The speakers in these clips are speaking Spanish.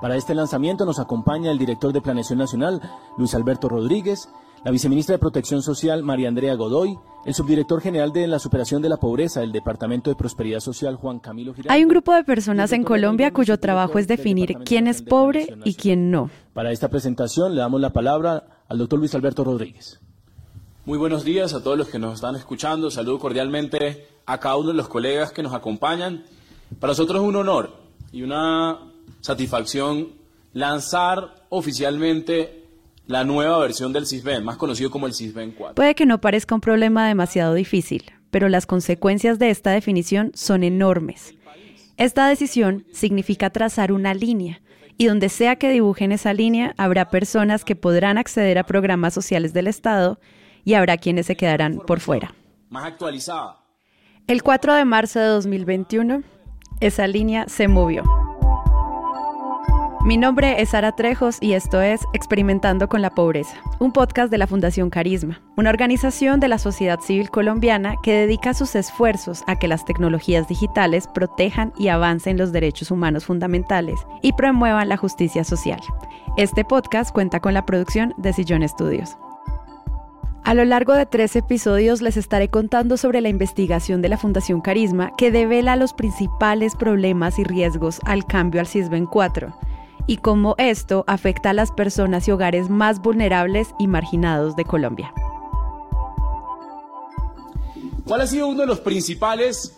Para este lanzamiento nos acompaña el director de Planeación Nacional, Luis Alberto Rodríguez, la viceministra de Protección Social, María Andrea Godoy, el subdirector general de la superación de la pobreza del Departamento de Prosperidad Social, Juan Camilo Giraldo. Hay un grupo de personas en Colombia cuyo trabajo es definir quién es pobre y quién no. Para esta presentación le damos la palabra al doctor Luis Alberto Rodríguez. Muy buenos días a todos los que nos están escuchando. Saludo cordialmente a cada uno de los colegas que nos acompañan. Para nosotros es un honor y una satisfacción lanzar oficialmente la nueva versión del CISBEN, más conocido como el CISBEN 4. Puede que no parezca un problema demasiado difícil, pero las consecuencias de esta definición son enormes. Esta decisión significa trazar una línea, y donde sea que dibujen esa línea, habrá personas que podrán acceder a programas sociales del Estado y habrá quienes se quedarán por fuera. Más actualizada. El 4 de marzo de 2021, esa línea se movió. Mi nombre es Sara Trejos y esto es Experimentando con la Pobreza, un podcast de la Fundación Carisma, una organización de la sociedad civil colombiana que dedica sus esfuerzos a que las tecnologías digitales protejan y avancen los derechos humanos fundamentales y promuevan la justicia social. Este podcast cuenta con la producción de Sillón Estudios. A lo largo de tres episodios les estaré contando sobre la investigación de la Fundación Carisma que devela los principales problemas y riesgos al cambio al CISBEN 4 y cómo esto afecta a las personas y hogares más vulnerables y marginados de Colombia. ¿Cuál ha sido uno de los principales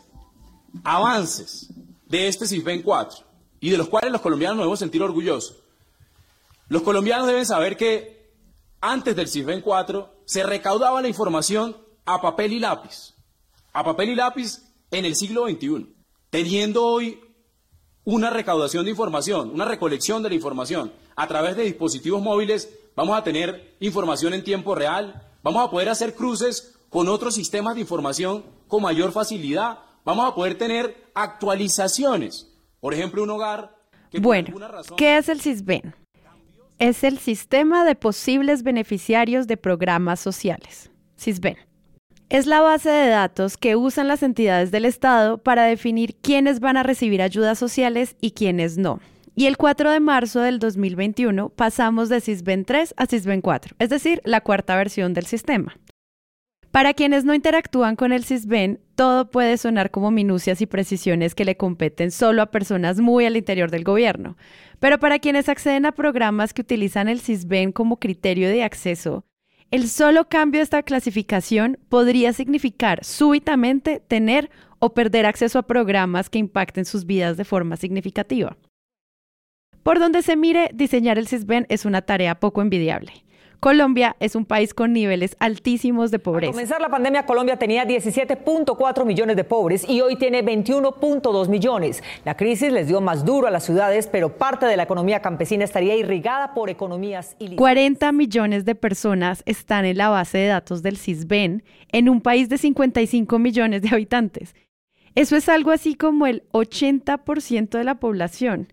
avances de este CISBEN 4 y de los cuales los colombianos nos debemos sentir orgullosos? Los colombianos deben saber que antes del CISBEN 4 se recaudaba la información a papel y lápiz, a papel y lápiz en el siglo XXI, teniendo hoy una recaudación de información, una recolección de la información. A través de dispositivos móviles vamos a tener información en tiempo real, vamos a poder hacer cruces con otros sistemas de información con mayor facilidad, vamos a poder tener actualizaciones. Por ejemplo, un hogar que bueno, ¿qué es el CISBEN? Es el Sistema de Posibles Beneficiarios de Programas Sociales, CISBEN es la base de datos que usan las entidades del Estado para definir quiénes van a recibir ayudas sociales y quiénes no. Y el 4 de marzo del 2021 pasamos de CISBEN 3 a CISBEN 4, es decir, la cuarta versión del sistema. Para quienes no interactúan con el CISBEN, todo puede sonar como minucias y precisiones que le competen solo a personas muy al interior del gobierno. Pero para quienes acceden a programas que utilizan el CISBEN como criterio de acceso, el solo cambio de esta clasificación podría significar súbitamente tener o perder acceso a programas que impacten sus vidas de forma significativa. Por donde se mire, diseñar el CISBEN es una tarea poco envidiable. Colombia es un país con niveles altísimos de pobreza. Al comenzar la pandemia, Colombia tenía 17.4 millones de pobres y hoy tiene 21.2 millones. La crisis les dio más duro a las ciudades, pero parte de la economía campesina estaría irrigada por economías ilícitas. 40 millones de personas están en la base de datos del CISBEN en un país de 55 millones de habitantes. Eso es algo así como el 80% de la población.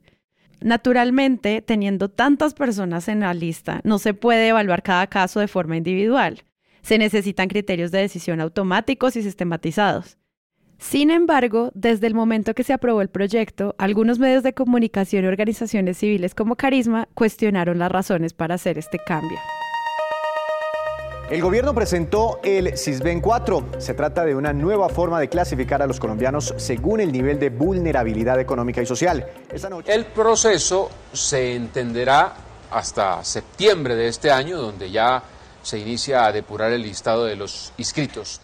Naturalmente, teniendo tantas personas en la lista, no se puede evaluar cada caso de forma individual. Se necesitan criterios de decisión automáticos y sistematizados. Sin embargo, desde el momento que se aprobó el proyecto, algunos medios de comunicación y organizaciones civiles como Carisma cuestionaron las razones para hacer este cambio. El gobierno presentó el CISBEN 4. Se trata de una nueva forma de clasificar a los colombianos según el nivel de vulnerabilidad económica y social. El proceso se entenderá hasta septiembre de este año, donde ya se inicia a depurar el listado de los inscritos.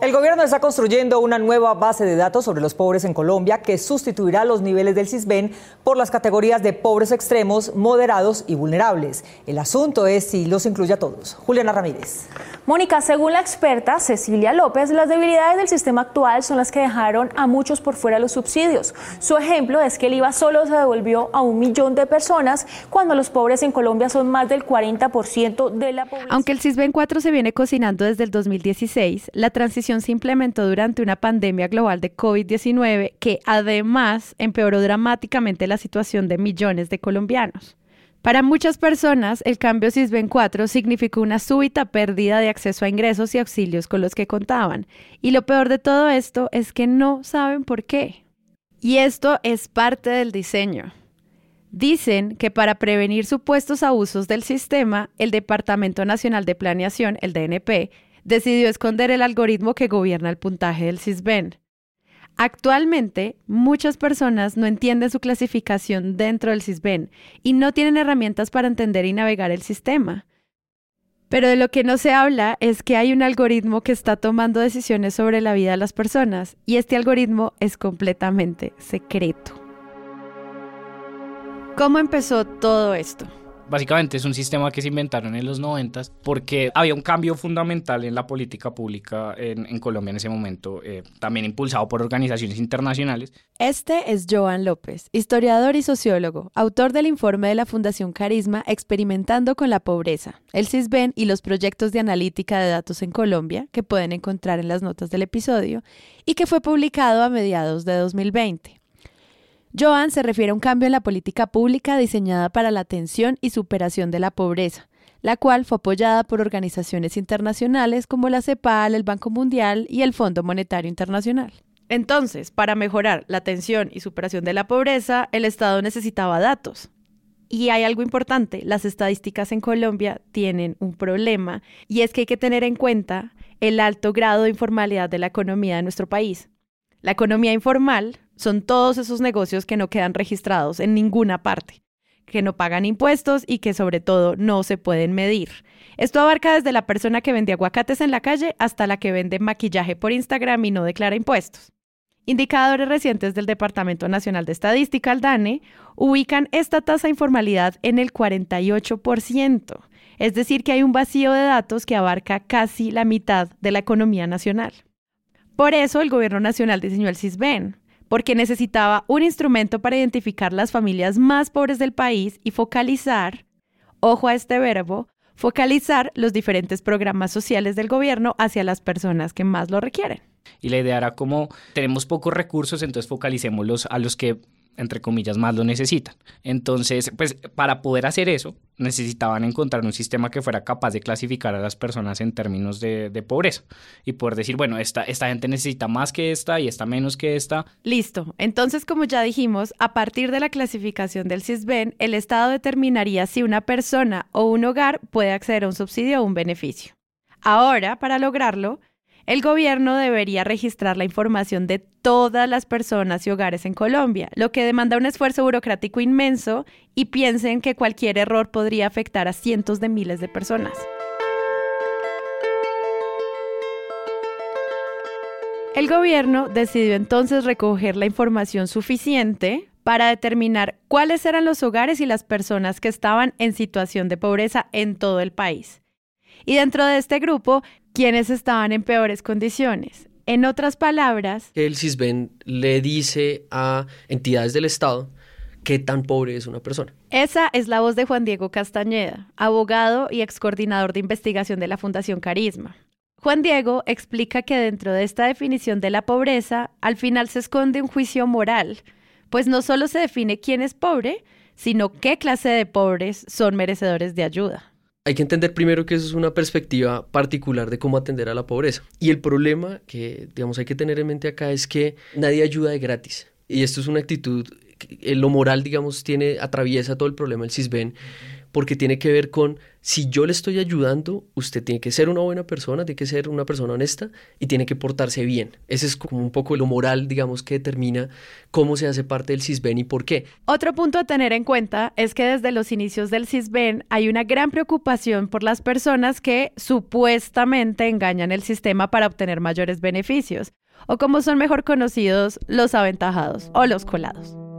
El gobierno está construyendo una nueva base de datos sobre los pobres en Colombia que sustituirá los niveles del CISBEN por las categorías de pobres extremos, moderados y vulnerables. El asunto es si los incluye a todos. Juliana Ramírez. Mónica, según la experta Cecilia López, las debilidades del sistema actual son las que dejaron a muchos por fuera los subsidios. Su ejemplo es que el IVA solo se devolvió a un millón de personas cuando los pobres en Colombia son más del 40% de la población. Aunque el CISBEN 4 se viene cocinando desde el 2016, la transición se implementó durante una pandemia global de COVID-19 que además empeoró dramáticamente la situación de millones de colombianos. Para muchas personas, el cambio CISBEN 4 significó una súbita pérdida de acceso a ingresos y auxilios con los que contaban. Y lo peor de todo esto es que no saben por qué. Y esto es parte del diseño. Dicen que para prevenir supuestos abusos del sistema, el Departamento Nacional de Planeación, el DNP, decidió esconder el algoritmo que gobierna el puntaje del CISBEN. Actualmente, muchas personas no entienden su clasificación dentro del CISBEN y no tienen herramientas para entender y navegar el sistema. Pero de lo que no se habla es que hay un algoritmo que está tomando decisiones sobre la vida de las personas y este algoritmo es completamente secreto. ¿Cómo empezó todo esto? Básicamente es un sistema que se inventaron en los 90 porque había un cambio fundamental en la política pública en, Colombia en ese momento, eh, también impulsado por organizaciones internacionales. Este es Joan López, historiador y sociólogo, autor del informe de la Fundación Carisma Experimentando con la Pobreza, el CISBEN y los proyectos de analítica de datos en Colombia, que pueden encontrar en las notas del episodio, y que fue publicado a mediados de 2020. Joan se refiere a un cambio en la política pública diseñada para la atención y superación de la pobreza, la cual fue apoyada por organizaciones internacionales como la CEPAL, el Banco Mundial y el Fondo Monetario Internacional. Entonces, para mejorar la atención y superación de la pobreza, el Estado necesitaba datos. Y hay algo importante, las estadísticas en Colombia tienen un problema, y es que hay que tener en cuenta el alto grado de informalidad de la economía de nuestro país. La economía informal son todos esos negocios que no quedan registrados en ninguna parte, que no pagan impuestos y que sobre todo no se pueden medir. Esto abarca desde la persona que vende aguacates en la calle hasta la que vende maquillaje por Instagram y no declara impuestos. Indicadores recientes del Departamento Nacional de Estadística, el DANE, ubican esta tasa de informalidad en el 48%, es decir, que hay un vacío de datos que abarca casi la mitad de la economía nacional. Por eso el Gobierno Nacional diseñó el CISBEN, porque necesitaba un instrumento para identificar las familias más pobres del país y focalizar, ojo a este verbo, focalizar los diferentes programas sociales del gobierno hacia las personas que más lo requieren. Y la idea era como tenemos pocos recursos, entonces focalicémoslos a los que entre comillas, más lo necesitan. Entonces, pues para poder hacer eso, necesitaban encontrar un sistema que fuera capaz de clasificar a las personas en términos de, pobreza y poder decir, bueno, esta, esta gente necesita más que esta y esta menos que esta. Listo. Entonces, como ya dijimos, a partir de la clasificación del CISBEN, el Estado determinaría si una persona o un hogar puede acceder a un subsidio o un beneficio. Ahora, para lograrlo, el gobierno debería registrar la información de todas las personas y hogares en Colombia, lo que demanda un esfuerzo burocrático inmenso y piensen que cualquier error podría afectar a cientos de miles de personas. El gobierno decidió entonces recoger la información suficiente para determinar cuáles eran los hogares y las personas que estaban en situación de pobreza en todo el país. Y dentro de este grupo quienes estaban en peores condiciones. En otras palabras, el CISBEN le dice a entidades del Estado qué tan pobre es una persona. Esa es la voz de Juan Diego Castañeda, abogado y ex coordinador de investigación de la Fundación Carisma. Juan Diego explica que dentro de esta definición de la pobreza, al final se esconde un juicio moral, pues no solo se define quién es pobre, sino qué clase de pobres son merecedores de ayuda hay que entender primero que eso es una perspectiva particular de cómo atender a la pobreza. Y el problema que, digamos, hay que tener en mente acá es que nadie ayuda de gratis. Y esto es una actitud, lo moral, digamos, tiene, atraviesa todo el problema del CISBEN porque tiene que ver con si yo le estoy ayudando, usted tiene que ser una buena persona, tiene que ser una persona honesta y tiene que portarse bien. Ese es como un poco lo moral, digamos, que determina cómo se hace parte del CISBEN y por qué. Otro punto a tener en cuenta es que desde los inicios del CISBEN hay una gran preocupación por las personas que supuestamente engañan el sistema para obtener mayores beneficios, o como son mejor conocidos, los aventajados o los colados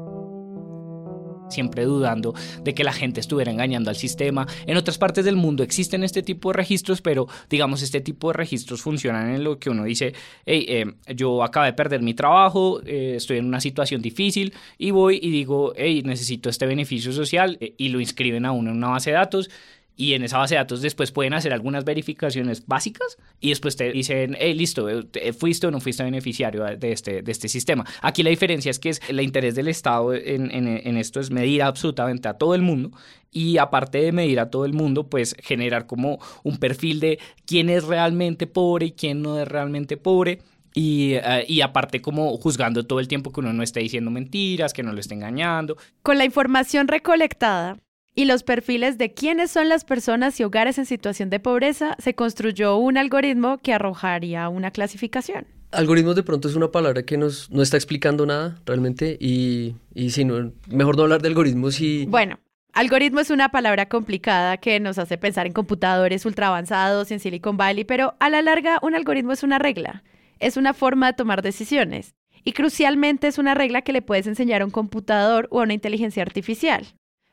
siempre dudando de que la gente estuviera engañando al sistema. En otras partes del mundo existen este tipo de registros, pero digamos, este tipo de registros funcionan en lo que uno dice, hey, eh, yo acabo de perder mi trabajo, eh, estoy en una situación difícil y voy y digo, hey, necesito este beneficio social eh, y lo inscriben a uno en una base de datos y en esa base de datos después pueden hacer algunas verificaciones básicas y después te dicen, hey, listo, eh, fuiste o no fuiste beneficiario de este, de este sistema. Aquí la diferencia es que es el interés del Estado en, en, esto es medir absolutamente a todo el mundo y aparte de medir a todo el mundo, pues generar como un perfil de quién es realmente pobre y quién no es realmente pobre Y, eh, y, aparte como juzgando todo el tiempo que uno no esté diciendo mentiras, que no lo esté engañando. Con la información recolectada y los perfiles de quiénes son las personas y hogares en situación de pobreza, se construyó un algoritmo que arrojaría una clasificación. Algoritmos de pronto es una palabra que nos, no está explicando nada realmente y, y si no, mejor no hablar de algoritmos y... Bueno, algoritmo es una palabra complicada que nos hace pensar en computadores ultra avanzados en Silicon Valley, pero a la larga un algoritmo es una regla, es una forma de tomar decisiones y crucialmente es una regla que le puedes enseñar a un computador o a una inteligencia artificial.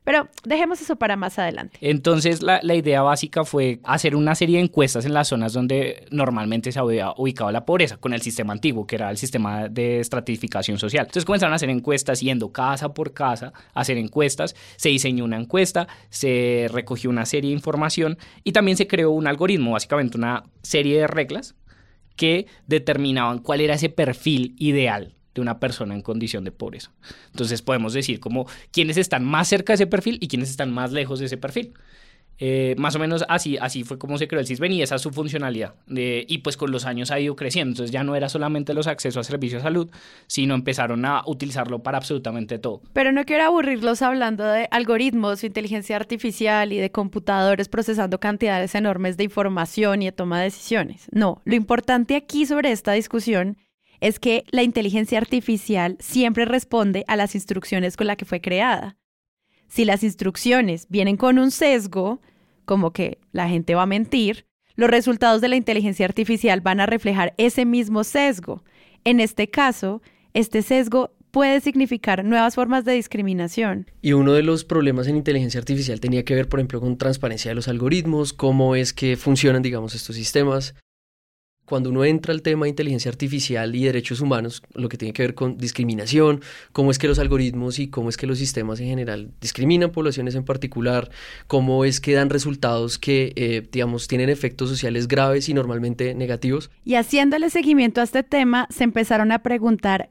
Pero dejemos eso para más adelante. Entonces, la, idea básica fue hacer una serie de encuestas en las zonas donde normalmente se había ubicado la pobreza, con el sistema antiguo, que era el sistema de estratificación social. Entonces comenzaron a hacer encuestas yendo casa por casa a hacer encuestas. Se diseñó una encuesta, se recogió una serie de información y también se creó un algoritmo, básicamente una serie de reglas que determinaban cuál era ese perfil ideal de una persona en condición de pobreza. Entonces podemos decir como quiénes están más cerca de ese perfil y quiénes están más lejos de ese perfil. Eh, más o menos así, así fue como se creó el CISBEN y esa es su funcionalidad. y pues con los años ha ido creciendo. Entonces ya no era solamente los accesos a servicios de salud, sino empezaron a utilizarlo para absolutamente todo. Pero no quiero aburrirlos hablando de algoritmos, inteligencia artificial y de computadores procesando cantidades enormes de información y de toma de decisiones. No, lo importante aquí sobre esta discusión es que la inteligencia artificial siempre responde a las instrucciones con las que fue creada. Si las instrucciones vienen con un sesgo, como que la gente va a mentir, los resultados de la inteligencia artificial van a reflejar ese mismo sesgo. En este caso, este sesgo puede significar nuevas formas de discriminación. Y uno de los problemas en inteligencia artificial tenía que ver, por ejemplo, con transparencia de los algoritmos, cómo es que funcionan, digamos, estos sistemas cuando uno entra al tema de inteligencia artificial y derechos humanos, lo que tiene que ver con discriminación, cómo es que los algoritmos y cómo es que los sistemas en general discriminan poblaciones en particular, cómo es que dan resultados que, eh, digamos, tienen efectos sociales graves y normalmente negativos. Y haciéndole seguimiento a este tema, se empezaron a preguntar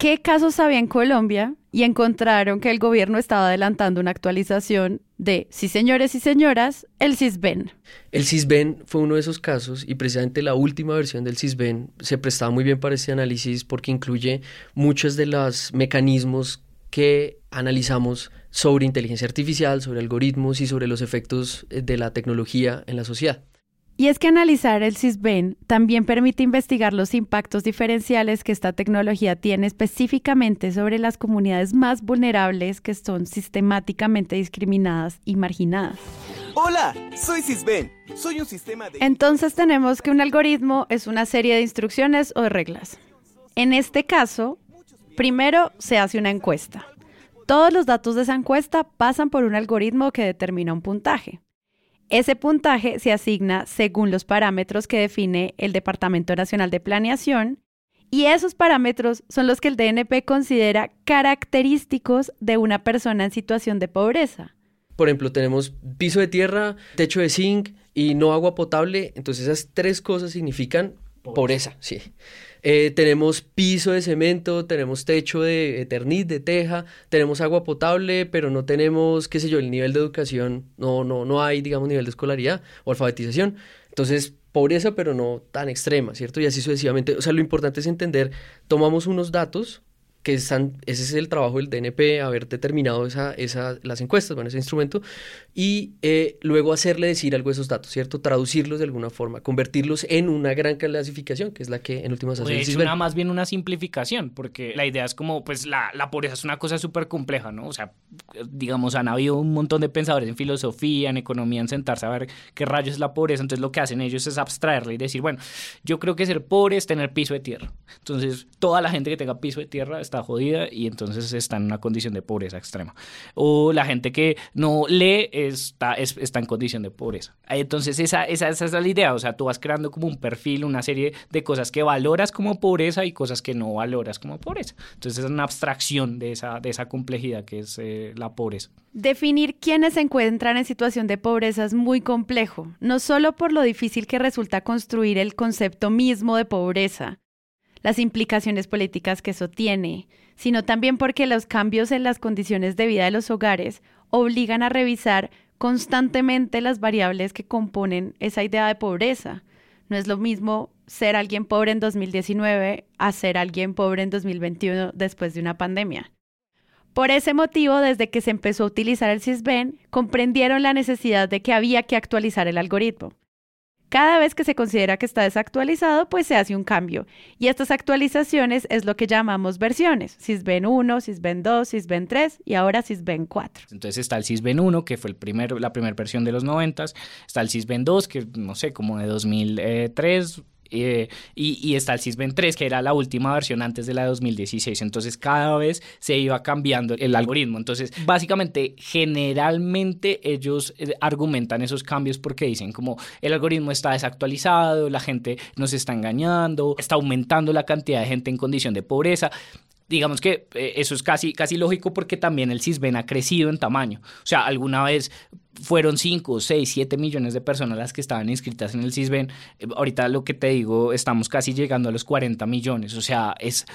qué casos había en Colombia y encontraron que el gobierno estaba adelantando una actualización de, sí señores y señoras, el CISBEN. El CISBEN fue uno de esos casos y precisamente la última versión del CISBEN se prestaba muy bien para este análisis porque incluye muchos de los mecanismos que analizamos sobre inteligencia artificial, sobre algoritmos y sobre los efectos de la tecnología en la sociedad. Y es que analizar el CISBEN también permite investigar los impactos diferenciales que esta tecnología tiene específicamente sobre las comunidades más vulnerables que son sistemáticamente discriminadas y marginadas. Hola, soy CISBEN. Soy un sistema de... Entonces tenemos que un algoritmo es una serie de instrucciones o de reglas. En este caso, primero se hace una encuesta. Todos los datos de esa encuesta pasan por un algoritmo que determina un puntaje. Ese puntaje se asigna según los parámetros que define el Departamento Nacional de Planeación y esos parámetros son los que el DNP considera característicos de una persona en situación de pobreza. Por ejemplo, tenemos piso de tierra, techo de zinc y no agua potable, entonces esas tres cosas significan pobreza, sí. Eh, tenemos piso de cemento, tenemos techo de eternit, de teja, tenemos agua potable, pero no tenemos, qué sé yo, el nivel de educación, no, no, no hay, digamos, nivel de escolaridad o alfabetización. Entonces, pobreza, pero no tan extrema, ¿cierto? Y así sucesivamente. O sea, lo importante es entender, tomamos unos datos, que están, ese es el trabajo del DNP, haber determinado esa, esa, las encuestas, bueno, ese instrumento, y eh, luego hacerle decir algo de esos datos, ¿cierto? Traducirlos de alguna forma, convertirlos en una gran clasificación, que es la que en últimas hace Es una, más bien una simplificación, porque la idea es como, pues la, la pobreza es una cosa súper compleja, ¿no? O sea, digamos, han habido un montón de pensadores en filosofía, en economía, en sentarse a ver qué rayos es la pobreza, entonces lo que hacen ellos es abstraerla y decir, bueno, yo creo que ser pobre es tener piso de tierra. Entonces, toda la gente que tenga piso de tierra está jodida y entonces está en una condición de pobreza extrema. O la gente que no lee está, está en condición de pobreza. Entonces esa, esa, esa es la idea, o sea, tú vas creando como un perfil, una serie de cosas que valoras como pobreza y cosas que no valoras como pobreza. Entonces es una abstracción de esa, de esa complejidad que es eh, la pobreza. Definir quiénes se encuentran en situación de pobreza es muy complejo, no solo por lo difícil que resulta construir el concepto mismo de pobreza, las implicaciones políticas que eso tiene, sino también porque los cambios en las condiciones de vida de los hogares obligan a revisar constantemente las variables que componen esa idea de pobreza. No es lo mismo ser alguien pobre en 2019 a ser alguien pobre en 2021 después de una pandemia. Por ese motivo, desde que se empezó a utilizar el CISBEN, comprendieron la necesidad de que había que actualizar el algoritmo. Cada vez que se considera que está desactualizado, pues se hace un cambio. Y estas actualizaciones es lo que llamamos versiones. SysBen 1, SysBen 2, SysBen 3 y ahora SysBen 4. Entonces está el SysBen 1, que fue el primero, la primera versión de los 90. Está el SysBen 2, que no sé, como de 2003 eh, y, está el Sysben 3, que era la última versión antes de la de 2016. Entonces, cada vez se iba cambiando el algoritmo. Entonces, básicamente, generalmente ellos eh, argumentan esos cambios porque dicen como el algoritmo está desactualizado, la gente nos está engañando, está aumentando la cantidad de gente en condición de pobreza digamos que eh, eso es casi, casi lógico porque también el CISBEN ha crecido en tamaño. O sea, alguna vez fueron 5, 6, 7 millones de personas las que estaban inscritas en el CISBEN. Eh, ahorita lo que te digo, estamos casi llegando a los 40 millones. O sea, es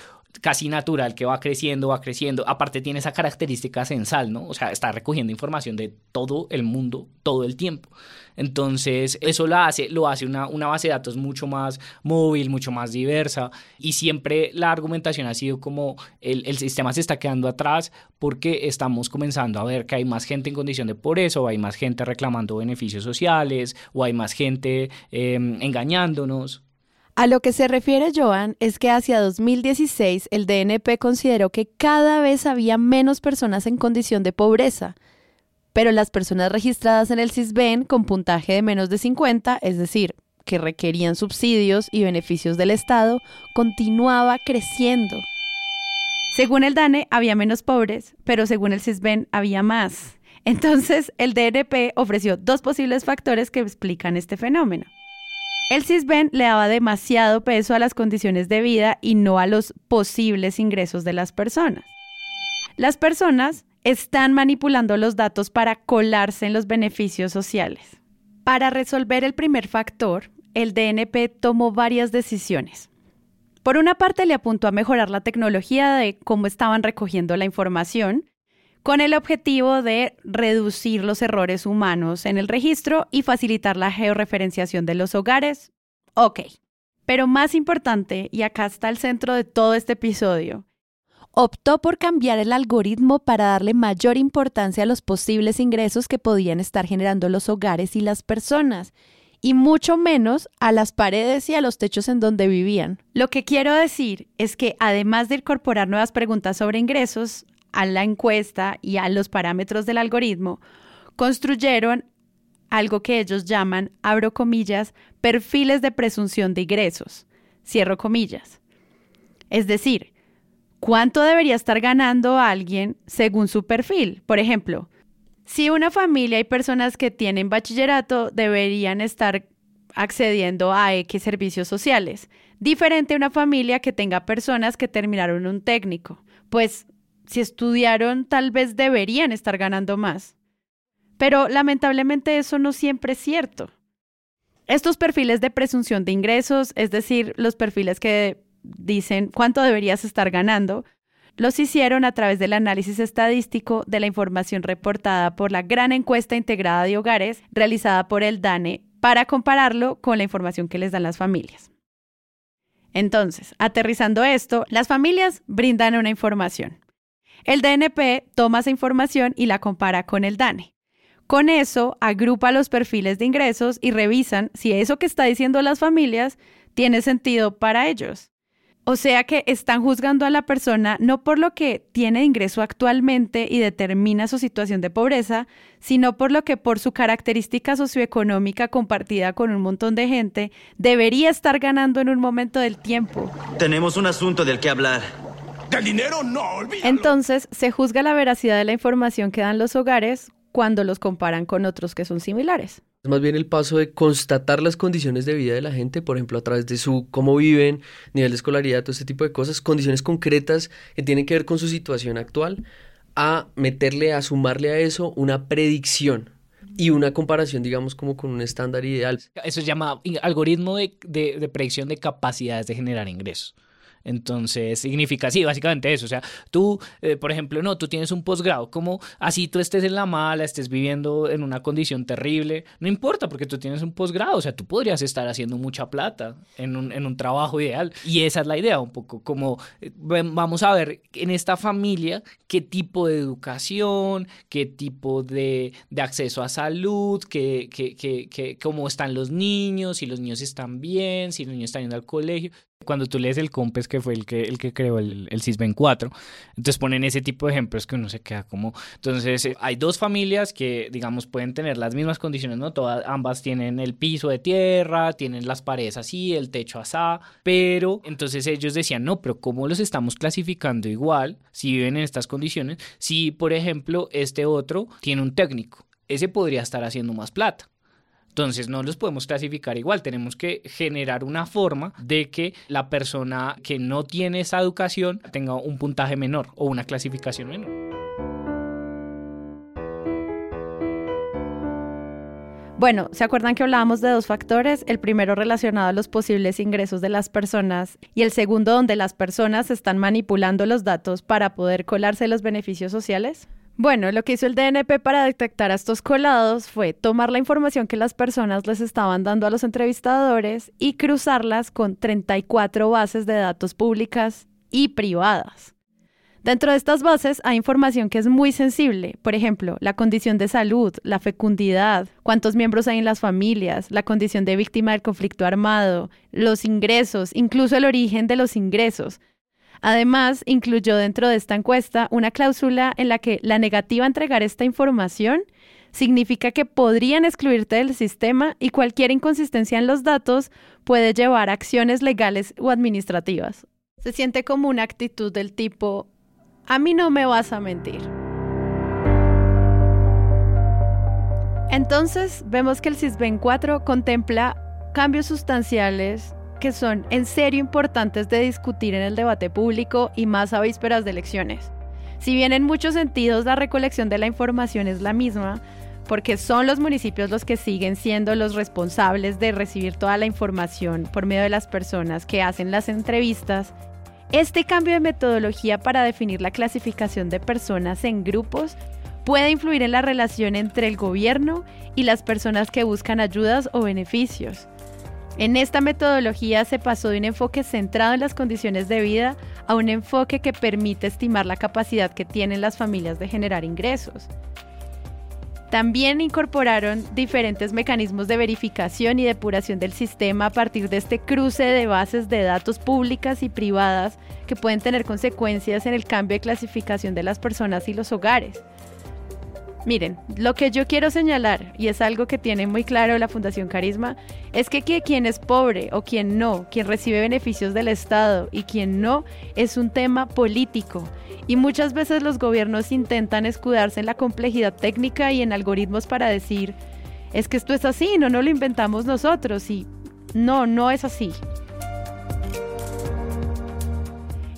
casi natural que va creciendo, va creciendo. Aparte tiene esa característica censal, ¿no? O sea, está recogiendo información de todo el mundo todo el tiempo. Entonces, eso lo hace, lo hace una, una base de datos mucho más móvil, mucho más diversa. Y siempre la argumentación ha sido como el, el sistema se está quedando atrás porque estamos comenzando a ver que hay más gente en condición de pobreza, o hay más gente reclamando beneficios sociales, o hay más gente em, engañándonos. A lo que se refiere Joan es que hacia 2016 el DNP consideró que cada vez había menos personas en condición de pobreza, pero las personas registradas en el CISBEN con puntaje de menos de 50, es decir, que requerían subsidios y beneficios del Estado, continuaba creciendo. Según el DANE había menos pobres, pero según el CISBEN había más. Entonces, el DNP ofreció dos posibles factores que explican este fenómeno. El CISBEN le daba demasiado peso a las condiciones de vida y no a los posibles ingresos de las personas. Las personas están manipulando los datos para colarse en los beneficios sociales. Para resolver el primer factor, el DNP tomó varias decisiones. Por una parte, le apuntó a mejorar la tecnología de cómo estaban recogiendo la información con el objetivo de reducir los errores humanos en el registro y facilitar la georreferenciación de los hogares. Ok, pero más importante, y acá está el centro de todo este episodio, optó por cambiar el algoritmo para darle mayor importancia a los posibles ingresos que podían estar generando los hogares y las personas, y mucho menos a las paredes y a los techos en donde vivían. Lo que quiero decir es que además de incorporar nuevas preguntas sobre ingresos, a la encuesta y a los parámetros del algoritmo, construyeron algo que ellos llaman, abro comillas, perfiles de presunción de ingresos, cierro comillas. Es decir, ¿cuánto debería estar ganando alguien según su perfil? Por ejemplo, si una familia hay personas que tienen bachillerato, deberían estar accediendo a X servicios sociales, diferente a una familia que tenga personas que terminaron un técnico. Pues si estudiaron, tal vez deberían estar ganando más. Pero lamentablemente eso no siempre es cierto. Estos perfiles de presunción de ingresos, es decir, los perfiles que dicen cuánto deberías estar ganando, los hicieron a través del análisis estadístico de la información reportada por la gran encuesta integrada de hogares realizada por el DANE para compararlo con la información que les dan las familias. Entonces, aterrizando esto, las familias brindan una información. El DNP toma esa información y la compara con el DANE. Con eso, agrupa los perfiles de ingresos y revisan si eso que está diciendo las familias tiene sentido para ellos. O sea que están juzgando a la persona no por lo que tiene ingreso actualmente y determina su situación de pobreza, sino por lo que por su característica socioeconómica compartida con un montón de gente debería estar ganando en un momento del tiempo. Tenemos un asunto del que hablar. Del dinero no, Entonces, se juzga la veracidad de la información que dan los hogares cuando los comparan con otros que son similares. Es más bien el paso de constatar las condiciones de vida de la gente, por ejemplo, a través de su cómo viven, nivel de escolaridad, todo este tipo de cosas, condiciones concretas que tienen que ver con su situación actual, a meterle, a sumarle a eso una predicción y una comparación, digamos, como con un estándar ideal. Eso se llama algoritmo de, de predicción de capacidades de generar ingresos. Entonces, significa, sí, básicamente eso. O sea, tú, eh, por ejemplo, no, tú tienes un posgrado, como así tú estés en la mala, estés viviendo en una condición terrible, no importa porque tú tienes un posgrado, o sea, tú podrías estar haciendo mucha plata en un, en un trabajo ideal. Y esa es la idea, un poco como eh, vamos a ver en esta familia qué tipo de educación, qué tipo de, de acceso a salud, qué, qué, qué, cómo están los niños, si los niños están bien, si los niños están yendo al colegio cuando tú lees el COMPES, que fue el que, el que creó el, el CISBEN 4, entonces ponen ese tipo de ejemplos que uno se queda como... Entonces, eh, hay dos familias que, digamos, pueden tener las mismas condiciones, ¿no? Todas, ambas tienen el piso de tierra, tienen las paredes así, el techo asá, pero entonces ellos decían, no, pero ¿cómo los estamos clasificando igual si viven en estas condiciones? Si, por ejemplo, este otro tiene un técnico, ese podría estar haciendo más plata. Entonces no los podemos clasificar igual, tenemos que generar una forma de que la persona que no tiene esa educación tenga un puntaje menor o una clasificación menor. Bueno, ¿se acuerdan que hablábamos de dos factores? El primero relacionado a los posibles ingresos de las personas y el segundo donde las personas están manipulando los datos para poder colarse los beneficios sociales. Bueno, lo que hizo el DNP para detectar a estos colados fue tomar la información que las personas les estaban dando a los entrevistadores y cruzarlas con 34 bases de datos públicas y privadas. Dentro de estas bases hay información que es muy sensible, por ejemplo, la condición de salud, la fecundidad, cuántos miembros hay en las familias, la condición de víctima del conflicto armado, los ingresos, incluso el origen de los ingresos, Además, incluyó dentro de esta encuesta una cláusula en la que la negativa a entregar esta información significa que podrían excluirte del sistema y cualquier inconsistencia en los datos puede llevar a acciones legales o administrativas. Se siente como una actitud del tipo, a mí no me vas a mentir. Entonces, vemos que el CISBEN 4 contempla cambios sustanciales son en serio importantes de discutir en el debate público y más a vísperas de elecciones. Si bien en muchos sentidos la recolección de la información es la misma, porque son los municipios los que siguen siendo los responsables de recibir toda la información por medio de las personas que hacen las entrevistas, este cambio de metodología para definir la clasificación de personas en grupos puede influir en la relación entre el gobierno y las personas que buscan ayudas o beneficios. En esta metodología se pasó de un enfoque centrado en las condiciones de vida a un enfoque que permite estimar la capacidad que tienen las familias de generar ingresos. También incorporaron diferentes mecanismos de verificación y depuración del sistema a partir de este cruce de bases de datos públicas y privadas que pueden tener consecuencias en el cambio de clasificación de las personas y los hogares. Miren, lo que yo quiero señalar, y es algo que tiene muy claro la Fundación Carisma, es que, quien es pobre o quien no, quien recibe beneficios del Estado y quien no, es un tema político. Y muchas veces los gobiernos intentan escudarse en la complejidad técnica y en algoritmos para decir, es que esto es así, no, no lo inventamos nosotros. Y no, no es así.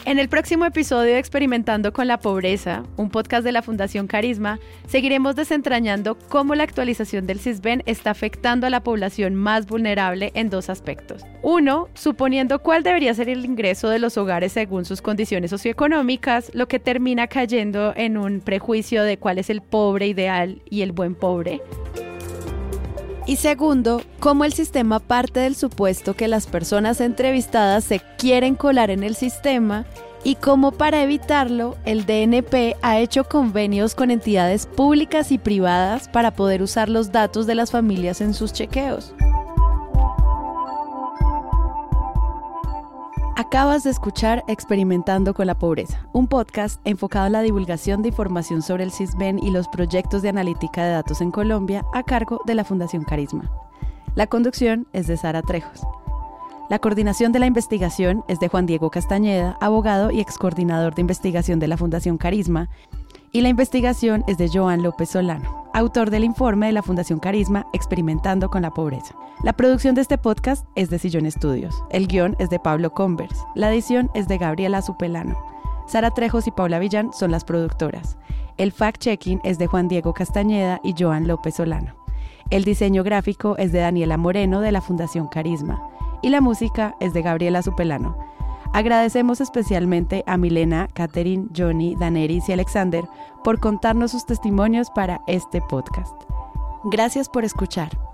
En el próximo episodio de Experimentando con la Pobreza, un podcast de la Fundación Carisma, seguiremos desentrañando cómo la actualización del CISBEN está afectando a la población más vulnerable en dos aspectos. Uno, suponiendo cuál debería ser el ingreso de los hogares según sus condiciones socioeconómicas, lo que termina cayendo en un prejuicio de cuál es el pobre ideal y el buen pobre. Y segundo, cómo el sistema parte del supuesto que las personas entrevistadas se quieren colar en el sistema y cómo para evitarlo el DNP ha hecho convenios con entidades públicas y privadas para poder usar los datos de las familias en sus chequeos. Acabas de escuchar Experimentando con la Pobreza, un podcast enfocado en la divulgación de información sobre el CISBEN y los proyectos de analítica de datos en Colombia a cargo de la Fundación Carisma. La conducción es de Sara Trejos. La coordinación de la investigación es de Juan Diego Castañeda, abogado y excoordinador de investigación de la Fundación Carisma, y la investigación es de Joan López Solano, autor del informe de la Fundación Carisma Experimentando con la Pobreza. La producción de este podcast es de Sillón Estudios. El guion es de Pablo Convers. La edición es de Gabriela Supelano. Sara Trejos y Paula Villán son las productoras. El fact-checking es de Juan Diego Castañeda y Joan López Solano. El diseño gráfico es de Daniela Moreno de la Fundación Carisma. Y la música es de Gabriela Supelano. Agradecemos especialmente a Milena, Catherine, Johnny, Daneris y Alexander por contarnos sus testimonios para este podcast. Gracias por escuchar.